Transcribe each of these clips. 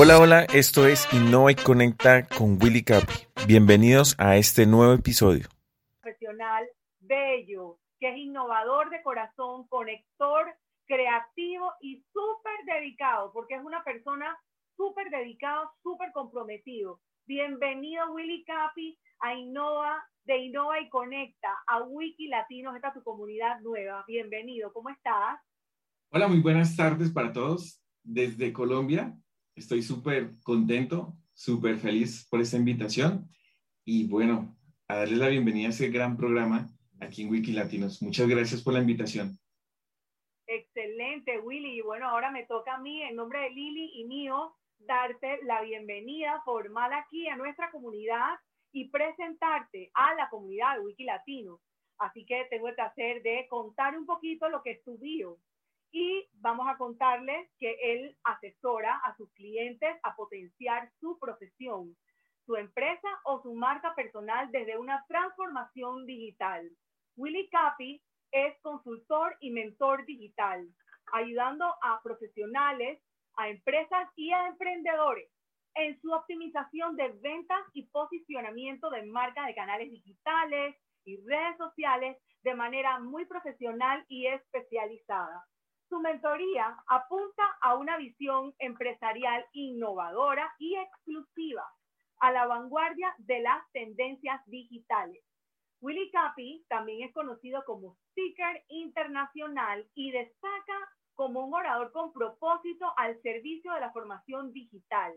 Hola, hola, esto es Innova y Conecta con Willy Capi. Bienvenidos a este nuevo episodio. Profesional bello, que es innovador de corazón, conector, creativo y súper dedicado, porque es una persona súper dedicado, súper comprometido. Bienvenido Willy Capi a Innova, de Innova y Conecta, a Wiki Latinos, esta es tu comunidad nueva. Bienvenido, ¿cómo estás? Hola, muy buenas tardes para todos desde Colombia. Estoy súper contento, súper feliz por esta invitación y bueno, a darles la bienvenida a este gran programa aquí en Wiki Latinos. Muchas gracias por la invitación. Excelente, Willy. Y bueno, ahora me toca a mí, en nombre de Lili y mío, darte la bienvenida formal aquí a nuestra comunidad y presentarte a la comunidad de Wiki Latino. Así que tengo el placer de contar un poquito lo que es tu bio y vamos a contarles que él asesora a sus clientes a potenciar su profesión, su empresa o su marca personal desde una transformación digital. Willy Capi es consultor y mentor digital, ayudando a profesionales, a empresas y a emprendedores en su optimización de ventas y posicionamiento de marcas de canales digitales y redes sociales de manera muy profesional y especializada. Su mentoría apunta a una visión empresarial innovadora y exclusiva, a la vanguardia de las tendencias digitales. Willy Capi también es conocido como speaker internacional y destaca como un orador con propósito al servicio de la formación digital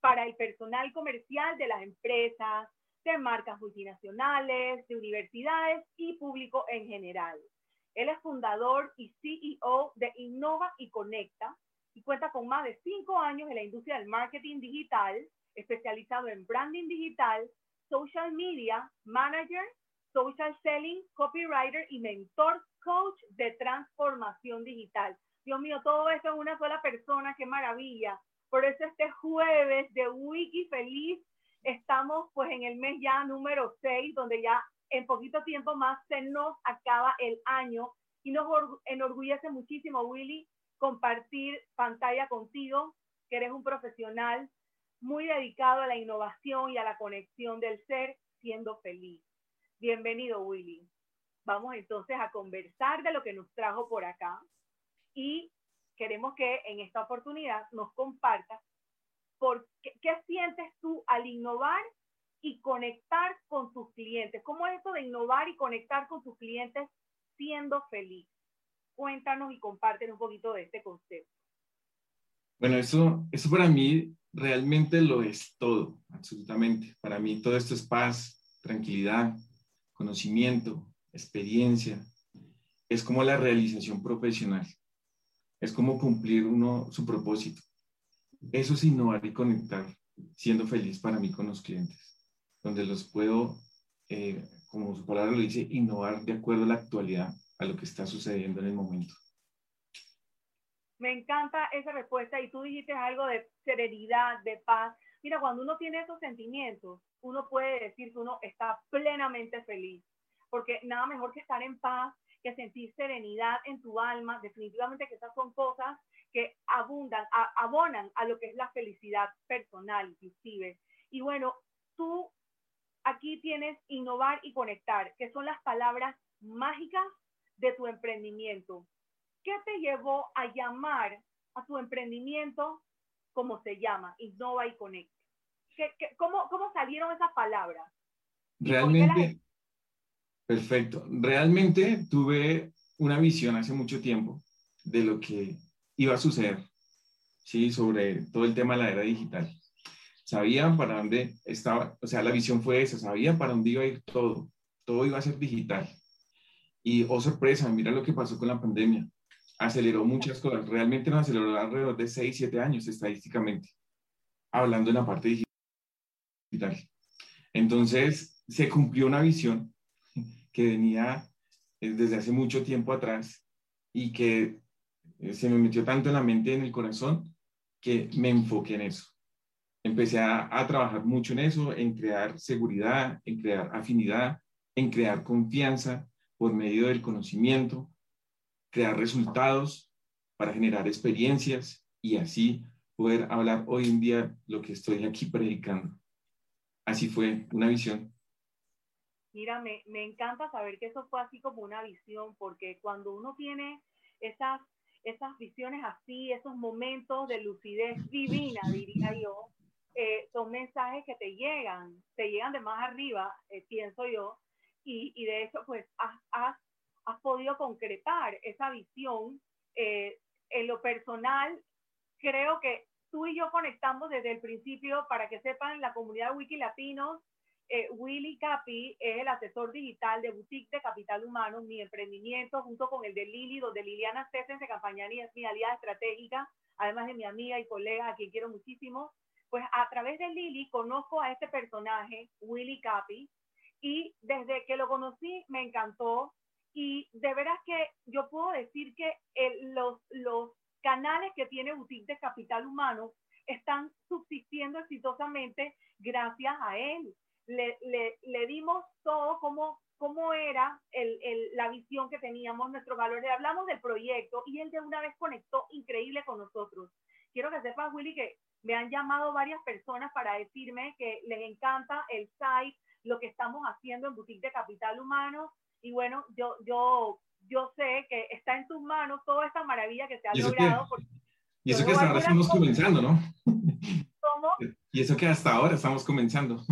para el personal comercial de las empresas, de marcas multinacionales, de universidades y público en general. Él es fundador y CEO de Innova y Conecta y cuenta con más de cinco años en la industria del marketing digital, especializado en branding digital, social media, manager, social selling, copywriter y mentor coach de transformación digital. Dios mío, todo esto en una sola persona, qué maravilla. Por eso este jueves de Wiki Feliz estamos pues en el mes ya número 6, donde ya en poquito tiempo más se nos acaba el año y nos enorgullece muchísimo, Willy, compartir pantalla contigo, que eres un profesional muy dedicado a la innovación y a la conexión del ser siendo feliz. Bienvenido, Willy. Vamos entonces a conversar de lo que nos trajo por acá y queremos que en esta oportunidad nos compartas por qué, qué sientes tú al innovar y conectar con tus clientes. ¿Cómo es esto de innovar y conectar con tus clientes siendo feliz? Cuéntanos y compártenos un poquito de este concepto. Bueno, eso, eso para mí realmente lo es todo, absolutamente. Para mí todo esto es paz, tranquilidad, conocimiento, experiencia. Es como la realización profesional. Es como cumplir uno su propósito. Eso es innovar y conectar, siendo feliz para mí con los clientes donde los puedo, eh, como su palabra lo dice, innovar de acuerdo a la actualidad, a lo que está sucediendo en el momento. Me encanta esa respuesta y tú dijiste algo de serenidad, de paz. Mira, cuando uno tiene esos sentimientos, uno puede decir que uno está plenamente feliz, porque nada mejor que estar en paz, que sentir serenidad en tu alma, definitivamente que esas son cosas que abundan, abonan a lo que es la felicidad personal inclusive. Y bueno, tú aquí tienes innovar y conectar, que son las palabras mágicas de tu emprendimiento. ¿Qué te llevó a llamar a tu emprendimiento como se llama, Innova y Conecta? cómo, ¿Cómo salieron esas palabras? Realmente, perfecto. Realmente tuve una visión hace mucho tiempo de lo que iba a suceder, ¿sí? Sobre todo el tema de la era digital sabían para dónde estaba, o sea, la visión fue esa, sabían para dónde iba a ir todo, todo iba a ser digital. Y, oh sorpresa, mira lo que pasó con la pandemia. Aceleró muchas cosas, realmente nos aceleró alrededor de 6, 7 años estadísticamente, hablando en la parte digital. Entonces, se cumplió una visión que venía eh, desde hace mucho tiempo atrás y que eh, se me metió tanto en la mente y en el corazón que me enfoqué en eso empecé a, trabajar mucho en eso, en crear seguridad, en crear afinidad, en crear confianza por medio del conocimiento, crear resultados para generar experiencias y así poder hablar hoy en día lo que estoy aquí predicando. Así fue una visión. Mira, me, me encanta saber que eso fue así como una visión, porque cuando uno tiene esas, esas visiones así, esos momentos de lucidez divina, diría yo, eh, son mensajes que te llegan, te llegan de más arriba, eh, pienso yo, y, y, de hecho, pues has, has, has podido concretar esa visión. Eh, en lo personal, creo que tú y yo conectamos desde el principio, para que sepan, la comunidad Wiki Latinos, eh, Willy Capi es el asesor digital de Boutique de Capital Humano, mi emprendimiento, junto con el de Lili, donde Liliana se campañaría, es mi aliada estratégica, además de mi amiga y colega, a quien quiero muchísimo. Pues a través de Lili conozco a este personaje, Willy Capi, y desde que lo conocí me encantó. Y de veras que yo puedo decir que los, los canales que tiene Boutique de Capital Humano están subsistiendo exitosamente gracias a él. Le, le, le dimos todo como cómo era el, el, la visión que teníamos, nuestros valores. Hablamos del proyecto y él de una vez conectó increíble con nosotros. Quiero que sepas, Willy, que me han llamado varias personas para decirme que les encanta el site, lo que estamos haciendo en Boutique de Capital Humano. Y bueno, yo, yo yo sé que está en tus manos toda esta maravilla que se ha logrado. y eso que hasta ahora estamos comenzando, ¿no? ¿Cómo? Y eso que hasta ahora estamos comenzando.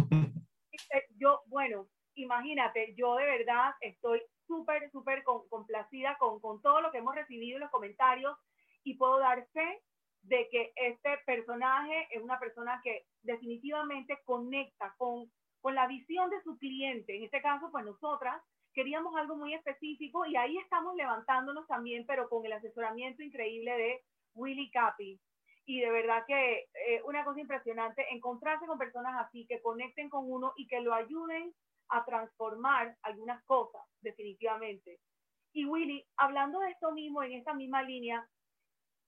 Yo, bueno, imagínate, yo de verdad estoy súper, súper complacida con, con todo lo que hemos recibido en los comentarios y puedo dar fe de que este personaje es una persona que definitivamente conecta con, con la visión de su cliente, en este caso, pues nosotras, queríamos algo muy específico y ahí estamos levantándonos también, pero con el asesoramiento increíble de Willy Capi. Y de verdad que eh, una cosa impresionante, encontrarse con personas así, que conecten con uno y que lo ayuden a transformar algunas cosas, definitivamente. Y Willy, hablando de esto mismo, en esta misma línea,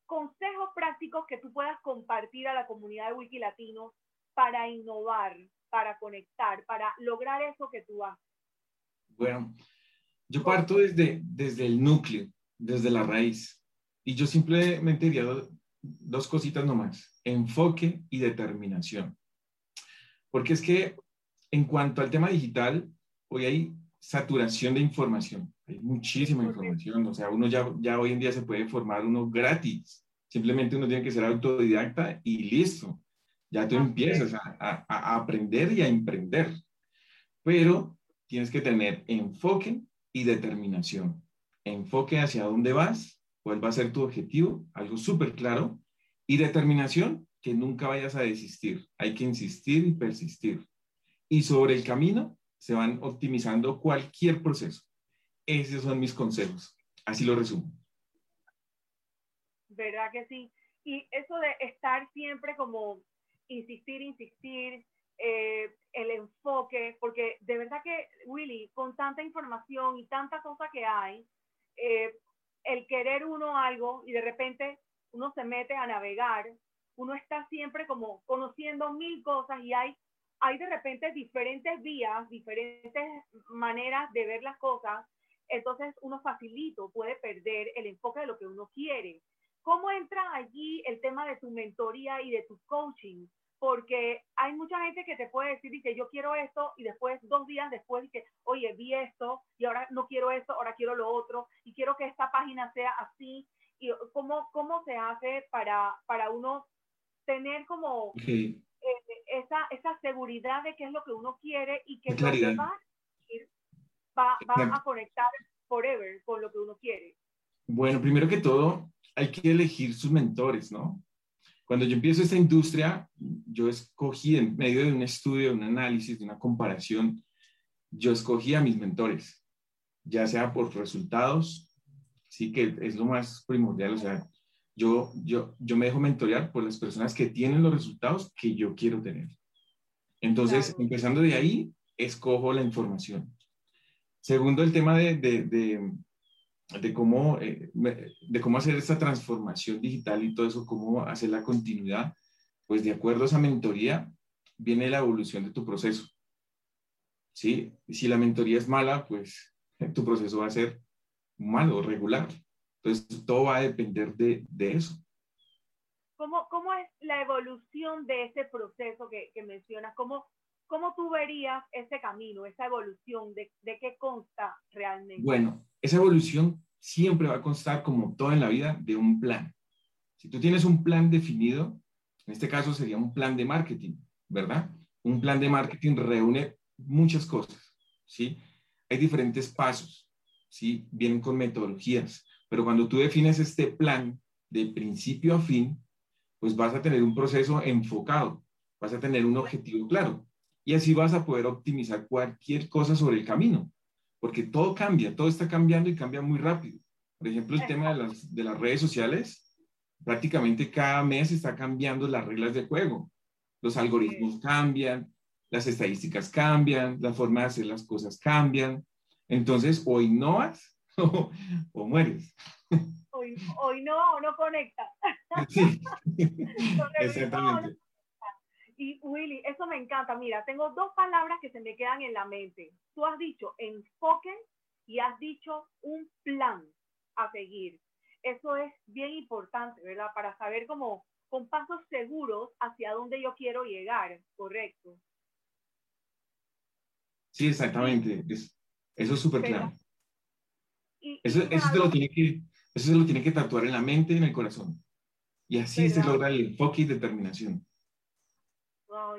consejos prácticos que tú puedas compartir a la comunidad de Wiki Latino para innovar, para conectar, para lograr eso que tú haces. Bueno, yo parto desde, desde el núcleo, desde la raíz. Y yo simplemente diría dos, cositas nomás, enfoque y determinación. Porque es que en cuanto al tema digital, hoy hay saturación de información, hay muchísima información, o sea, uno ya, ya hoy en día se puede formar uno gratis, simplemente uno tiene que ser autodidacta y listo, ya tú empiezas a, a aprender y a emprender. Pero tienes que tener enfoque y determinación. Enfoque hacia dónde vas, cuál va a ser tu objetivo, algo súper claro, y determinación, que nunca vayas a desistir. Hay que insistir y persistir. Y sobre el camino se van optimizando cualquier proceso. Esos son mis consejos. Así lo resumo. ¿Verdad que sí? Y eso de estar siempre como insistir, insistir, eh, el enfoque, porque de verdad que, Willy, con tanta información y tanta cosa que hay, eh, el querer uno algo y de repente uno se mete a navegar, uno está siempre como conociendo mil cosas y hay, hay de repente diferentes vías, diferentes maneras de ver las cosas, entonces uno facilito puede perder el enfoque de lo que uno quiere. ¿Cómo entra allí el tema de tu mentoría y de tu coaching? porque hay mucha gente que te puede decir, dice, yo quiero esto, y después, dos días después, dice, oye, vi esto, y ahora no quiero esto, ahora quiero lo otro, y quiero que esta página sea así. Y cómo, cómo se hace para, para uno tener como esa, esa seguridad de qué es lo que uno quiere y que va, va, va a conectar forever con lo que uno quiere. Bueno, primero que todo, hay que elegir sus mentores, ¿no? Cuando yo empiezo esta industria, yo escogí en medio de un estudio, de un análisis, de una comparación, yo escogí a mis mentores, ya sea por resultados, sí que es lo más primordial, o sea, yo, yo, yo me dejo mentorear por las personas que tienen los resultados que yo quiero tener. Entonces, empezando de ahí, escojo la información. Segundo, el tema de, de de cómo, eh, de cómo hacer esta transformación digital y todo eso, cómo hacer la continuidad, pues de acuerdo a esa mentoría viene la evolución de tu proceso. ¿Sí? Si la mentoría es mala, pues tu proceso va a ser malo, regular. Entonces, todo va a depender de, de eso. ¿cómo, cómo es la evolución de ese proceso que, que mencionas? ¿Cómo, ¿Cómo tú verías ese camino, esa evolución? ¿De, de qué consta realmente? Bueno, esa evolución siempre va a constar, como todo en la vida, de un plan. Si tú tienes un plan definido, en este caso sería un plan de marketing, ¿verdad? Un plan de marketing reúne muchas cosas, ¿sí? Hay diferentes pasos, ¿sí? Vienen con metodologías, pero cuando tú defines este plan de principio a fin, pues vas a tener un proceso enfocado, vas a tener un objetivo claro y así vas a poder optimizar cualquier cosa sobre el camino, porque todo cambia, todo está cambiando y cambia muy rápido. Por ejemplo, el tema de las, de las redes sociales, prácticamente cada mes está cambiando las reglas de juego. Los algoritmos cambian, las estadísticas cambian, la forma de hacer las cosas cambian. Entonces, o innovas o, o mueres. Hoy, hoy no, o no conecta. Sí, exactamente. Y Willy, eso me encanta. Mira, tengo dos palabras que se me quedan en la mente. Tú has dicho enfoque y has dicho un plan a seguir. Eso es bien importante, ¿verdad? Para saber cómo, con pasos seguros hacia dónde yo quiero llegar, ¿correcto? Sí, exactamente. eso es súper claro. Eso, eso, se lo tiene que, eso se lo tiene que tatuar en la mente y en el corazón. Y así se logra el enfoque y determinación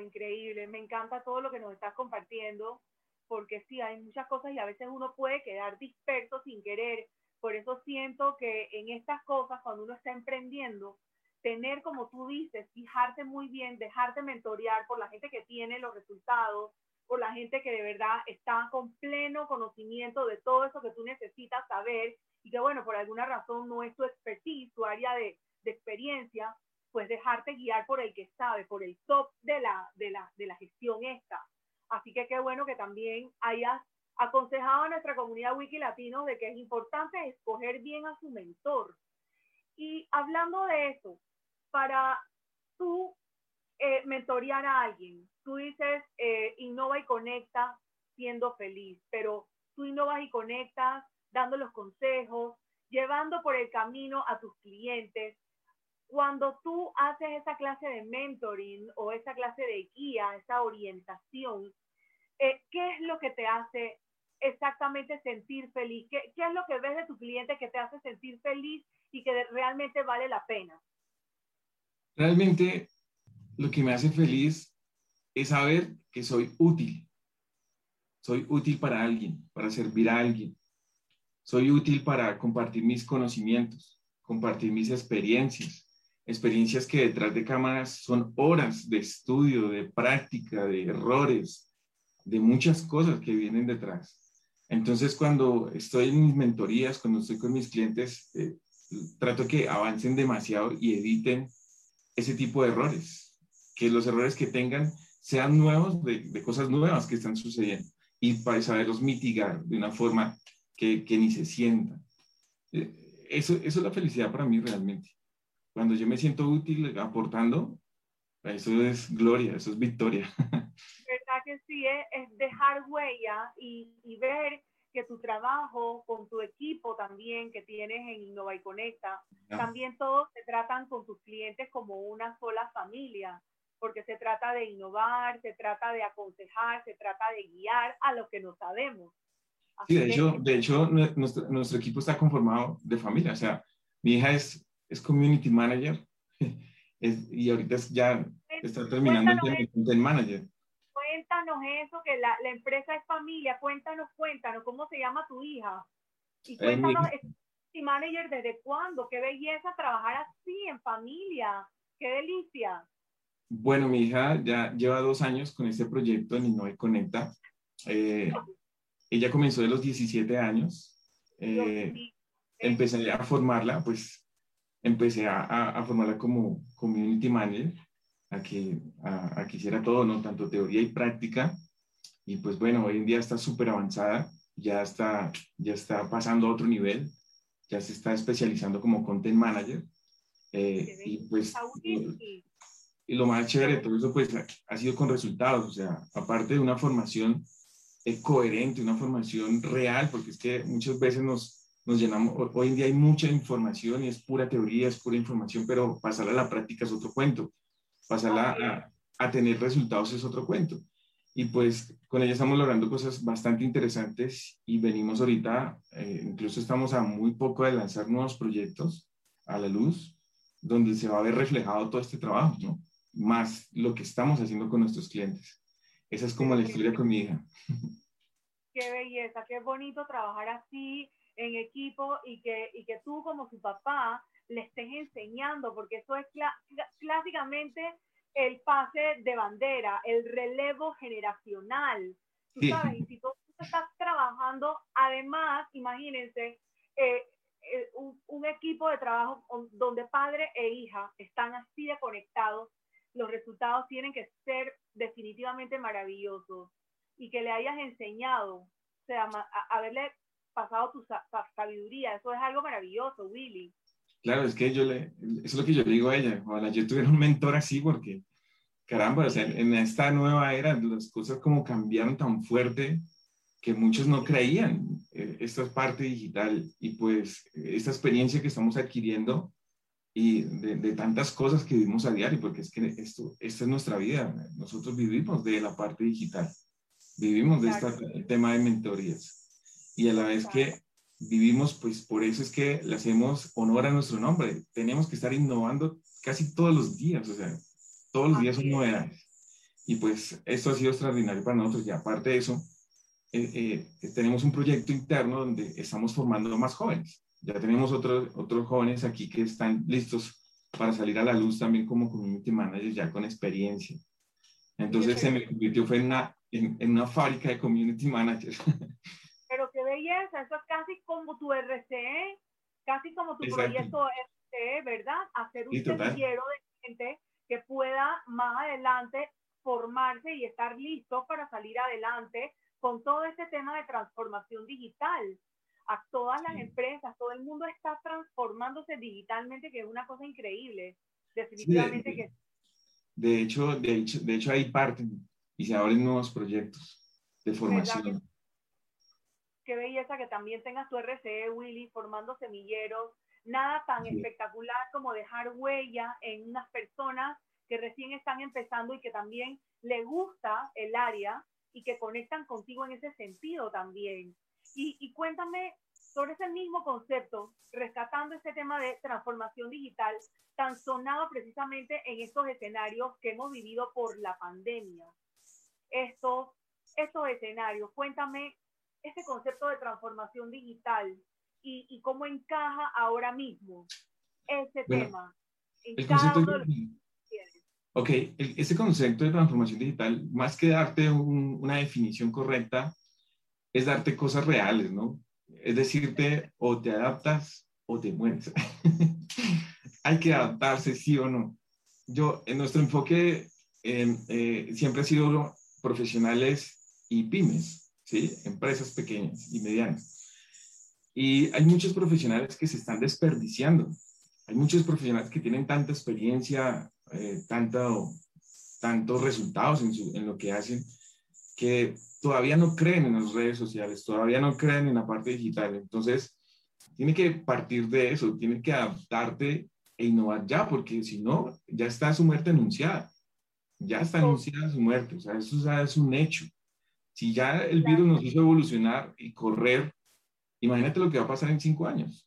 increíble. Me encanta todo lo que nos estás compartiendo, porque sí, hay muchas cosas y a veces uno puede quedar disperso sin querer. Por eso siento que en estas cosas, cuando uno está emprendiendo, tener, como tú dices, fijarte muy bien, dejarte mentorear por la gente que tiene los resultados, por la gente que de verdad está con pleno conocimiento de todo eso que tú necesitas saber y que, bueno, por alguna razón no es tu expertise, tu área de, experiencia, pues dejarte guiar por el que sabe, por el top de la, de la, de la gestión esta. Así que qué bueno que también hayas aconsejado a nuestra comunidad wiki latino de que es importante escoger bien a su mentor. Y hablando de eso, para tú eh, mentorear a alguien, tú dices eh, innova y conecta siendo feliz, pero tú innovas y conectas dando los consejos, llevando por el camino a tus clientes, cuando tú haces esa clase de mentoring o esa clase de guía, esa orientación, eh, ¿qué es lo que te hace exactamente sentir feliz? ¿Qué, ¿Qué, es lo que ves de tu cliente que te hace sentir feliz y que realmente vale la pena? Realmente lo que me hace feliz es saber que soy útil. Soy útil para alguien, para servir a alguien. Soy útil para compartir mis conocimientos, compartir mis experiencias, experiencias que detrás de cámaras son horas de estudio, de práctica, de errores, de muchas cosas que vienen detrás. Entonces, cuando estoy en mis mentorías, cuando estoy con mis clientes, eh, trato que avancen demasiado y eviten ese tipo de errores, que los errores que tengan sean nuevos, de, cosas nuevas que están sucediendo, y para saberlos mitigar de una forma que, que ni se sientan. Eh, eso, eso es la felicidad para mí realmente cuando yo me siento útil aportando, eso es gloria, eso es victoria. ¿Verdad que sí? Es, dejar huella y, y, ver que tu trabajo con tu equipo también que tienes en Innova y Conecta, también todos se tratan con tus clientes como una sola familia, porque se trata de innovar, se trata de aconsejar, se trata de guiar a lo que no sabemos. sí, de hecho, de hecho nuestro, nuestro equipo está conformado de familia, o sea, mi hija es es community manager y ahorita ya está terminando el content manager. Cuéntanos eso, que la, la, empresa es familia. Cuéntanos, cuéntanos, ¿cómo se llama tu hija? Y eh, cuéntanos, es community manager desde cuándo? Qué belleza trabajar así en familia. Qué delicia. Bueno, mi hija ya lleva dos años con este proyecto en Innove Conecta. Eh, ella comenzó de los 17 años. Eh, empecé a formarla, pues empecé a, a, formarla como community manager, a que, a, que hiciera todo, ¿no? Tanto teoría y práctica. Y pues bueno, hoy en día está súper avanzada, ya está, ya está pasando a otro nivel, ya se está especializando como content manager. Eh, y pues, y lo más chévere de todo eso, pues ha sido con resultados, o sea, aparte de una formación eh, coherente, una formación real, porque es que muchas veces nos, nos llenamos, hoy en día hay mucha información y es pura teoría, es pura información, pero pasarla a la práctica es otro cuento, pasarla a, a tener resultados es otro cuento. Y pues con ella estamos logrando cosas bastante interesantes y venimos ahorita, eh, incluso estamos a muy poco de lanzar nuevos proyectos a la luz, donde se va a ver reflejado todo este trabajo, ¿no? Más lo que estamos haciendo con nuestros clientes. Esa es como la historia con mi hija. Qué belleza, qué bonito trabajar así en equipo y que, y que tú como su papá le estés enseñando, porque eso es clásicamente el pase de bandera, el relevo generacional. Tú sabes, y si tú, estás trabajando, además, imagínense, eh, eh, un, un, equipo de trabajo donde padre e hija están así de conectados, los resultados tienen que ser definitivamente maravillosos y que le hayas enseñado, o sea, haberle pasado tu sabiduría, eso es algo maravilloso, Willy. Claro, es que yo le, eso es lo que yo le digo a ella, ojalá yo tuviera un mentor así porque, caramba, o sea, en esta nueva era las cosas como cambiaron tan fuerte que muchos no creían eh, esta es parte digital y pues esta experiencia que estamos adquiriendo y de, de, tantas cosas que vivimos a diario, porque es que esto, esta es nuestra vida, nosotros vivimos de la parte digital, vivimos de este tema de mentorías y a la vez que vivimos, pues por eso es que le hacemos honor a nuestro nombre. Tenemos que estar innovando casi todos los días, o sea, todos los días son novedades. Y pues esto ha sido extraordinario para nosotros. Y aparte de eso, eh, eh, tenemos un proyecto interno donde estamos formando más jóvenes. Ya tenemos otros, otros jóvenes aquí que están listos para salir a la luz también como community managers, ya con experiencia. Entonces se me convirtió fue en una, en, en una fábrica de community managers. belleza, eso es casi como tu RCE, casi como tu proyecto RCE, ¿verdad? Hacer un semillero de gente que pueda más adelante formarse y estar listo para salir adelante con todo este tema de transformación digital. A todas las empresas, todo el mundo está transformándose digitalmente, que es una cosa increíble. Definitivamente de, que de hecho, de hecho, de hecho ahí parten y se abren nuevos proyectos de formación qué belleza que también tengas tu RCE, Willy, formando semilleros. Nada tan espectacular como dejar huella en unas personas que recién están empezando y que también le gusta el área y que conectan contigo en ese sentido también. Y, y cuéntame sobre ese mismo concepto, rescatando ese tema de transformación digital tan sonado precisamente en estos escenarios que hemos vivido por la pandemia. Estos, estos escenarios, cuéntame este concepto de transformación digital y, y cómo encaja ahora mismo ese tema en el cada uno de los Ok, ese concepto de transformación digital, más que darte una definición correcta, es darte cosas reales, ¿no? Es decirte, o te adaptas o te mueres. Hay que adaptarse, sí o no. Yo, en nuestro enfoque eh, siempre ha sido profesionales y pymes. ¿sí? Empresas pequeñas y medianas. Y hay muchos profesionales que se están desperdiciando. Hay muchos profesionales que tienen tanta experiencia, eh, tanto, tantos resultados en, en lo que hacen, que todavía no creen en las redes sociales, todavía no creen en la parte digital. Entonces, tiene que partir de eso, tiene que adaptarte e innovar ya, porque si no, ya está su muerte anunciada. Ya está anunciada su muerte, o sea, eso ya es un hecho. Si ya el virus nos hizo evolucionar y correr, imagínate lo que va a pasar en cinco años.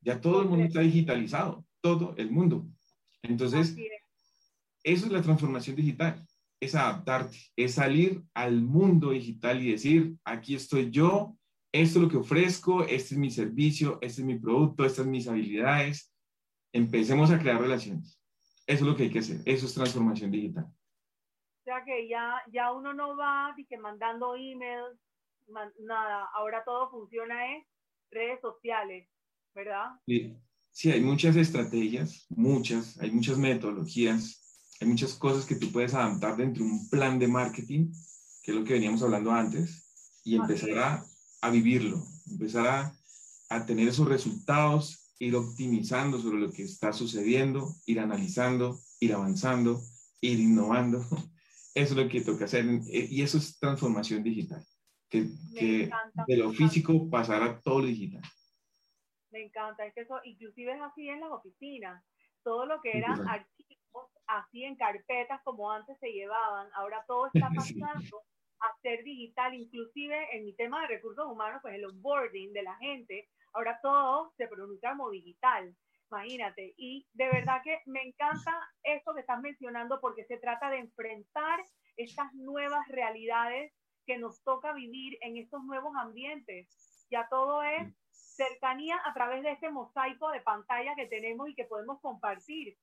Ya todo el mundo está digitalizado, todo el mundo. Entonces, eso es la transformación digital, es adaptarte, es salir al mundo digital y decir, aquí estoy yo, esto es lo que ofrezco, este es mi servicio, este es mi producto, estas son mis habilidades. Empecemos a crear relaciones. Eso es lo que hay que hacer, eso es transformación digital. O sea que ya, ya uno no va que mandando emails, nada, ahora todo funciona en redes sociales, ¿verdad? Sí, sí, hay muchas estrategias, muchas, hay muchas metodologías, hay muchas cosas que tú puedes adaptar dentro de un plan de marketing, que es lo que veníamos hablando antes, y empezar a, a, vivirlo, empezar a, a tener esos resultados, ir optimizando sobre lo que está sucediendo, ir analizando, ir avanzando, ir innovando. Eso es lo que toca hacer eh, y eso es transformación digital, que, que de lo físico pasar a todo lo digital. me encanta. Es que eso inclusive es así en las oficinas. Todo lo que eran archivos, así en carpetas como antes se llevaban, ahora todo está pasando a ser digital, inclusive en mi tema de recursos humanos, pues el onboarding de la gente, ahora todo se pronuncia como digital imagínate. Y de verdad que me encanta esto que estás mencionando porque se trata de enfrentar estas nuevas realidades que nos toca vivir en estos nuevos ambientes. Ya todo es cercanía a través de este mosaico de pantalla que tenemos y que podemos compartir.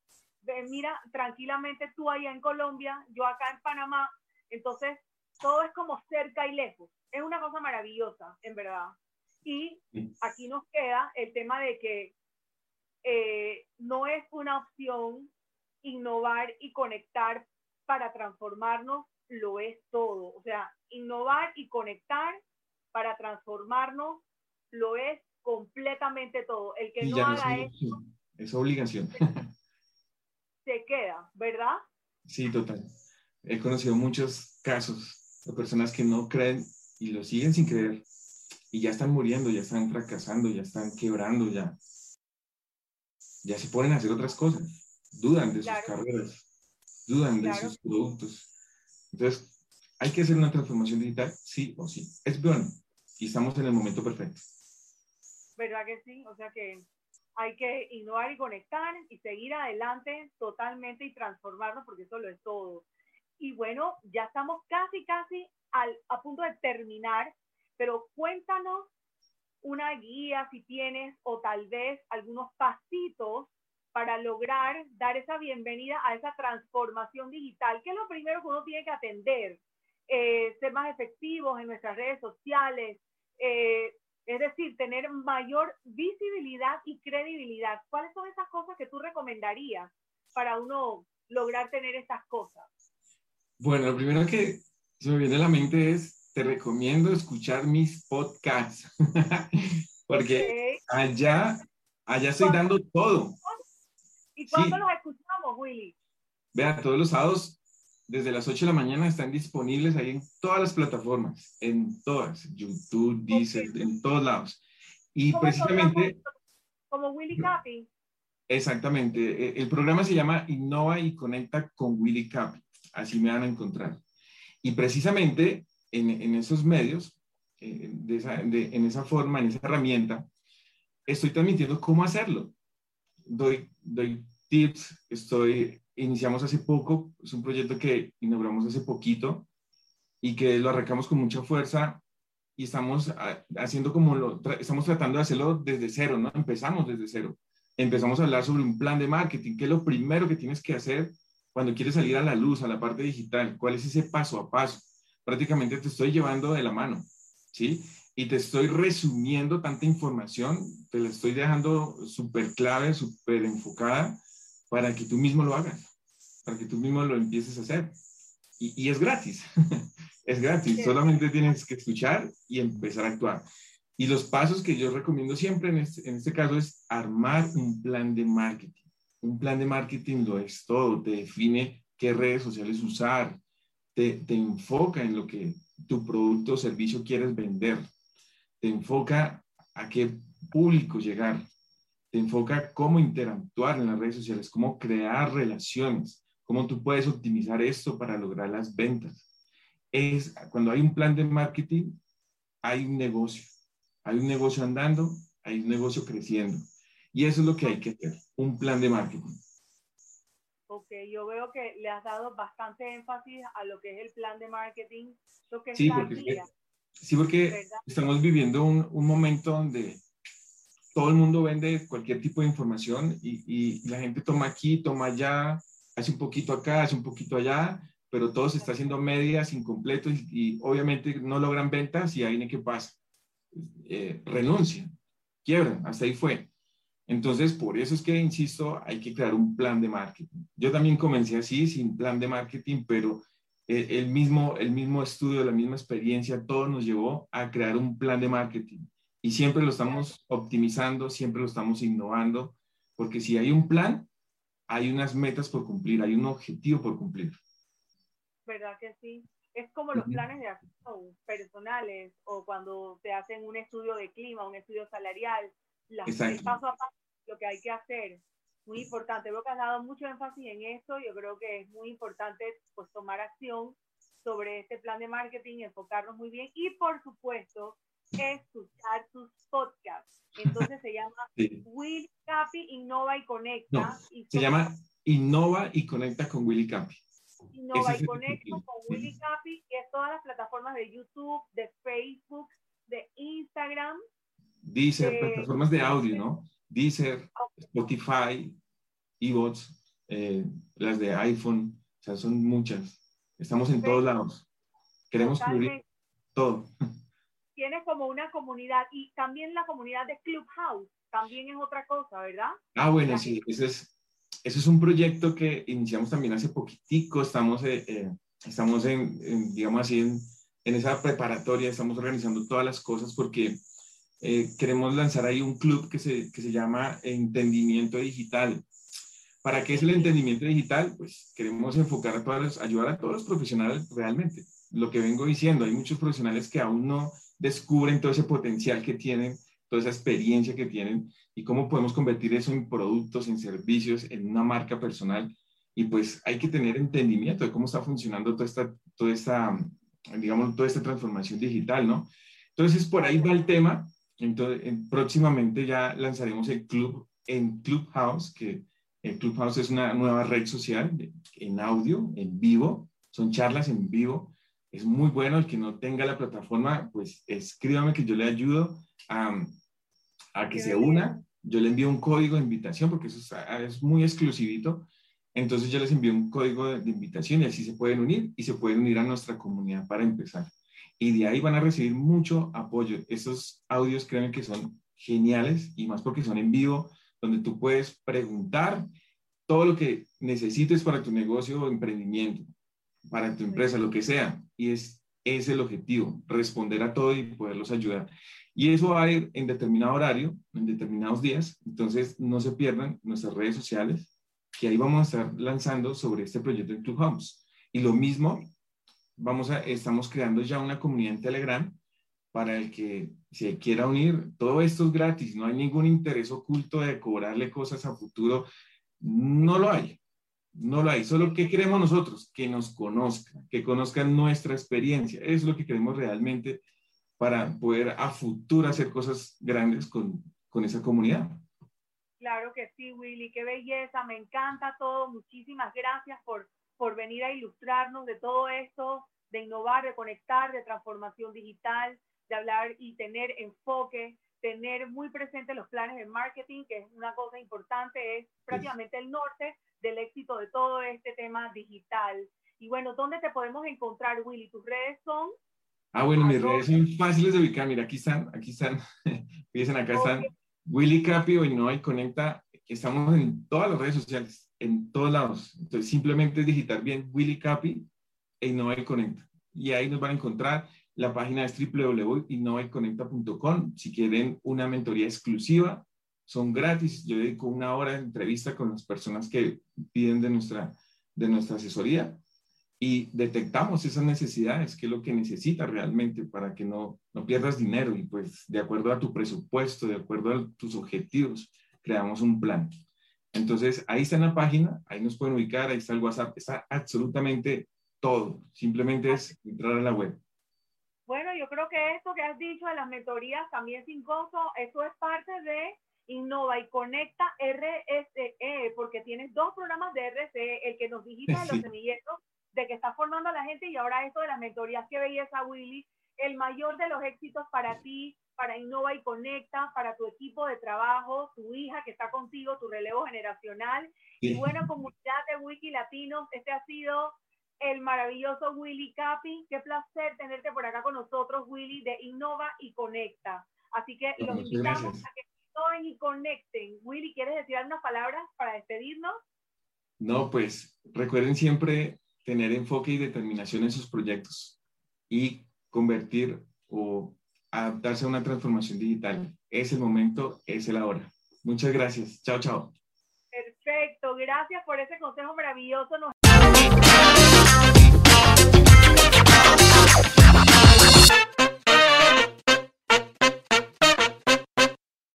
Mira, tranquilamente tú allá en Colombia, yo acá en Panamá, entonces todo es como cerca y lejos. Es una cosa maravillosa, en verdad. Y aquí nos queda el tema de que eh, no es una opción innovar y conectar para transformarnos, lo es todo. O sea, innovar y conectar para transformarnos lo es completamente todo. El que no haga eso... Es obligación. Se queda, ¿verdad? Sí, total. He conocido muchos casos de personas que no creen y lo siguen sin creer y ya están muriendo, ya están fracasando, ya están quebrando, ya ya se ponen a hacer otras cosas, dudan de sus carreras, dudan de sus productos. Entonces, hay que hacer una transformación digital, sí o sí. Es bueno y estamos en el momento perfecto. ¿Verdad que sí? O sea que hay que innovar y conectar y seguir adelante totalmente y transformarnos porque eso lo es todo. Y bueno, ya estamos casi, casi a punto de terminar, pero cuéntanos una guía si tienes o tal vez algunos pasitos para lograr dar esa bienvenida a esa transformación digital, que es lo primero que uno tiene que atender, eh, ser más efectivos en nuestras redes sociales, eh, es decir, tener mayor visibilidad y credibilidad. ¿Cuáles son esas cosas que tú recomendarías para uno lograr tener estas cosas? Bueno, lo primero que se me viene a la mente es te recomiendo escuchar mis podcasts, porque allá, allá estoy dando todo. ¿Y cuándo los escuchamos, Willy? Vean, todos los sábados, desde las 8 de la mañana, están disponibles ahí en todas las plataformas, en todas, YouTube, Deezer, en todos lados. Y precisamente... Como Willy Capi. Exactamente. E, el programa se llama Innova y Conecta con Willy Capi. Así me van a encontrar. Y precisamente en, esos medios, eh, de esa, en esa forma, en esa herramienta, estoy transmitiendo cómo hacerlo. Doy, doy tips, estoy, iniciamos hace poco, es un proyecto que inauguramos hace poquito y que lo arrancamos con mucha fuerza y estamos haciendo como lo, estamos tratando de hacerlo desde cero, ¿no? Empezamos desde cero. Empezamos a hablar sobre un plan de marketing, qué es lo primero que tienes que hacer cuando quieres salir a la luz, a la parte digital, cuál es ese paso a paso prácticamente te estoy llevando de la mano, ¿sí? Y te estoy resumiendo tanta información, te la estoy dejando súper clave, súper enfocada para que tú mismo lo hagas, para que tú mismo lo empieces a hacer. Y, es gratis, es gratis, solamente tienes que escuchar y empezar a actuar. Y los pasos que yo recomiendo siempre en este, en este caso es armar un plan de marketing. Un plan de marketing lo es todo, te define qué redes sociales usar, te, enfoca en lo que tu producto o servicio quieres vender, te enfoca a qué público llegar, te enfoca cómo interactuar en las redes sociales, cómo crear relaciones, cómo tú puedes optimizar esto para lograr las ventas. Es cuando hay un plan de marketing, hay un negocio, hay un negocio andando, hay un negocio creciendo. Y eso es lo que hay que hacer, un plan de marketing. Ok, yo veo que le has dado bastante énfasis a lo que es el plan de marketing, lo que sí, porque, sí, porque estamos viviendo un, un, momento donde todo el mundo vende cualquier tipo de información y, la gente toma aquí, toma allá, hace un poquito acá, hace un poquito allá, pero todo se está haciendo medias, incompletos y, obviamente no logran ventas y ahí qué pasa. Eh, renuncian, quiebran, hasta ahí fue. Entonces, por eso es que, insisto, hay que crear un plan de marketing. Yo también comencé así, sin plan de marketing, pero el mismo, el mismo estudio, la misma experiencia, todo nos llevó a crear un plan de marketing. Y siempre lo estamos optimizando, siempre lo estamos innovando, porque si hay un plan, hay unas metas por cumplir, hay un objetivo por cumplir. ¿Verdad que sí? Es como los planes de acción personales o cuando te hacen un estudio de clima, un estudio salarial, la, el paso a paso, lo que hay que hacer. Muy importante. Veo que has dado mucho énfasis en esto. Yo creo que es muy importante pues, tomar acción sobre este plan de marketing, enfocarnos muy bien y, por supuesto, escuchar tus podcasts. Entonces se llama Will Capi Innova y Conecta. se llama Innova y Conecta con Willy Capi. Innova y Conecta con Willy Capi, que es todas las plataformas de YouTube, de Facebook, de Instagram. Deezer, plataformas de audio, ¿no? Deezer, Spotify, Evox, eh, las de iPhone, o sea, son muchas. Estamos en todos lados. Queremos cubrir todo. Tienes como una comunidad y también la comunidad de Clubhouse, también es otra cosa, ¿verdad? Ah, bueno, sí, ese es, ese es un proyecto que iniciamos también hace poquitico, estamos, eh, eh, estamos en, digamos así, en, en, esa preparatoria, estamos organizando todas las cosas porque eh, queremos lanzar ahí un club que se, que se llama Entendimiento Digital. ¿Para qué es el entendimiento digital? Pues queremos enfocar a todas, ayudar a todos los profesionales realmente. Lo que vengo diciendo, hay muchos profesionales que aún no descubren todo ese potencial que tienen, toda esa experiencia que tienen y cómo podemos convertir eso en productos, en servicios, en una marca personal. Y pues hay que tener entendimiento de cómo está funcionando toda esta, toda esta digamos, toda esta transformación digital, ¿no? Entonces, por ahí va el tema. Entonces, próximamente ya lanzaremos el club en Clubhouse, que el Clubhouse es una nueva red social en audio, en vivo, son charlas en vivo. Es muy bueno el que no tenga la plataforma, pues escríbame que yo le ayudo a, a que se una. Yo le envío un código de invitación porque eso es, es muy exclusivito. Entonces yo les envío un código de, de invitación y así se pueden unir y se pueden unir a nuestra comunidad para empezar. Y de ahí van a recibir mucho apoyo. Esos audios, créanme que son geniales y más porque son en vivo, donde tú puedes preguntar todo lo que necesites para tu negocio o emprendimiento, para tu empresa, lo que sea. Y es, es el objetivo, responder a todo y poderlos ayudar. Y eso va a ir en determinado horario, en determinados días. Entonces, no se pierdan nuestras redes sociales, que ahí vamos a estar lanzando sobre este proyecto en Clubhouse. Y lo mismo, vamos a, estamos creando ya una comunidad en Telegram para el que se quiera unir. Todo esto es gratis, no hay ningún interés oculto de cobrarle cosas a futuro. No lo hay, no lo hay. Solo que queremos nosotros, que nos conozcan, que conozcan nuestra experiencia. es lo que queremos realmente para poder a futuro hacer cosas grandes con, con esa comunidad. Claro que sí, Willy, qué belleza, me encanta todo. Muchísimas gracias por, por venir a ilustrarnos de todo esto, de innovar, de conectar, de transformación digital de hablar y tener enfoque, tener muy presente los planes de marketing, que es una cosa importante, es prácticamente el norte del éxito de todo este tema digital. Y bueno, ¿dónde te podemos encontrar, Willy? ¿Tus redes son? Ah, bueno, mis redes son fáciles de ubicar. Mira, aquí están, aquí están. Fíjense, acá están. Willy Capi o Innova Conecta. Estamos en todas las redes sociales, en todos lados. Entonces, simplemente es digitar bien Willy Capi e Innova Conecta. Y ahí nos van a encontrar. La página es www.innovayconecta.com. Si quieren una mentoría exclusiva, son gratis. Yo dedico una hora de entrevista con las personas que piden de nuestra, de nuestra asesoría y detectamos esas necesidades, qué es lo que necesitas realmente para que no, no pierdas dinero y pues de acuerdo a tu presupuesto, de acuerdo a tus objetivos, creamos un plan. Entonces, ahí está en la página, ahí nos pueden ubicar, ahí está el WhatsApp, está absolutamente todo. Simplemente es entrar a la web. Bueno, yo creo que esto que has dicho de las mentorías también sin gozo, eso es parte de Innova y Conecta RSE, porque tienes dos programas de RSE, el que nos dijiste de los semilleros, de que está formando a la gente y ahora esto de las mentorías, qué belleza Willy, el mayor de los éxitos para ti, para Innova y Conecta, para tu equipo de trabajo, tu hija que está contigo, tu relevo generacional y buena comunidad de Wiki Latinos, este ha sido el maravilloso Willy Capi. Qué placer tenerte por acá con nosotros, Willy, de Innova y Conecta. Así que los invitamos a que innoven y conecten. Willy, ¿quieres decir algunas palabras para despedirnos? No, pues recuerden siempre tener enfoque y determinación en sus proyectos y convertir o adaptarse a una transformación digital. Es el momento, es el ahora. Muchas gracias. Chao, chao. Perfecto. Gracias por ese consejo maravilloso.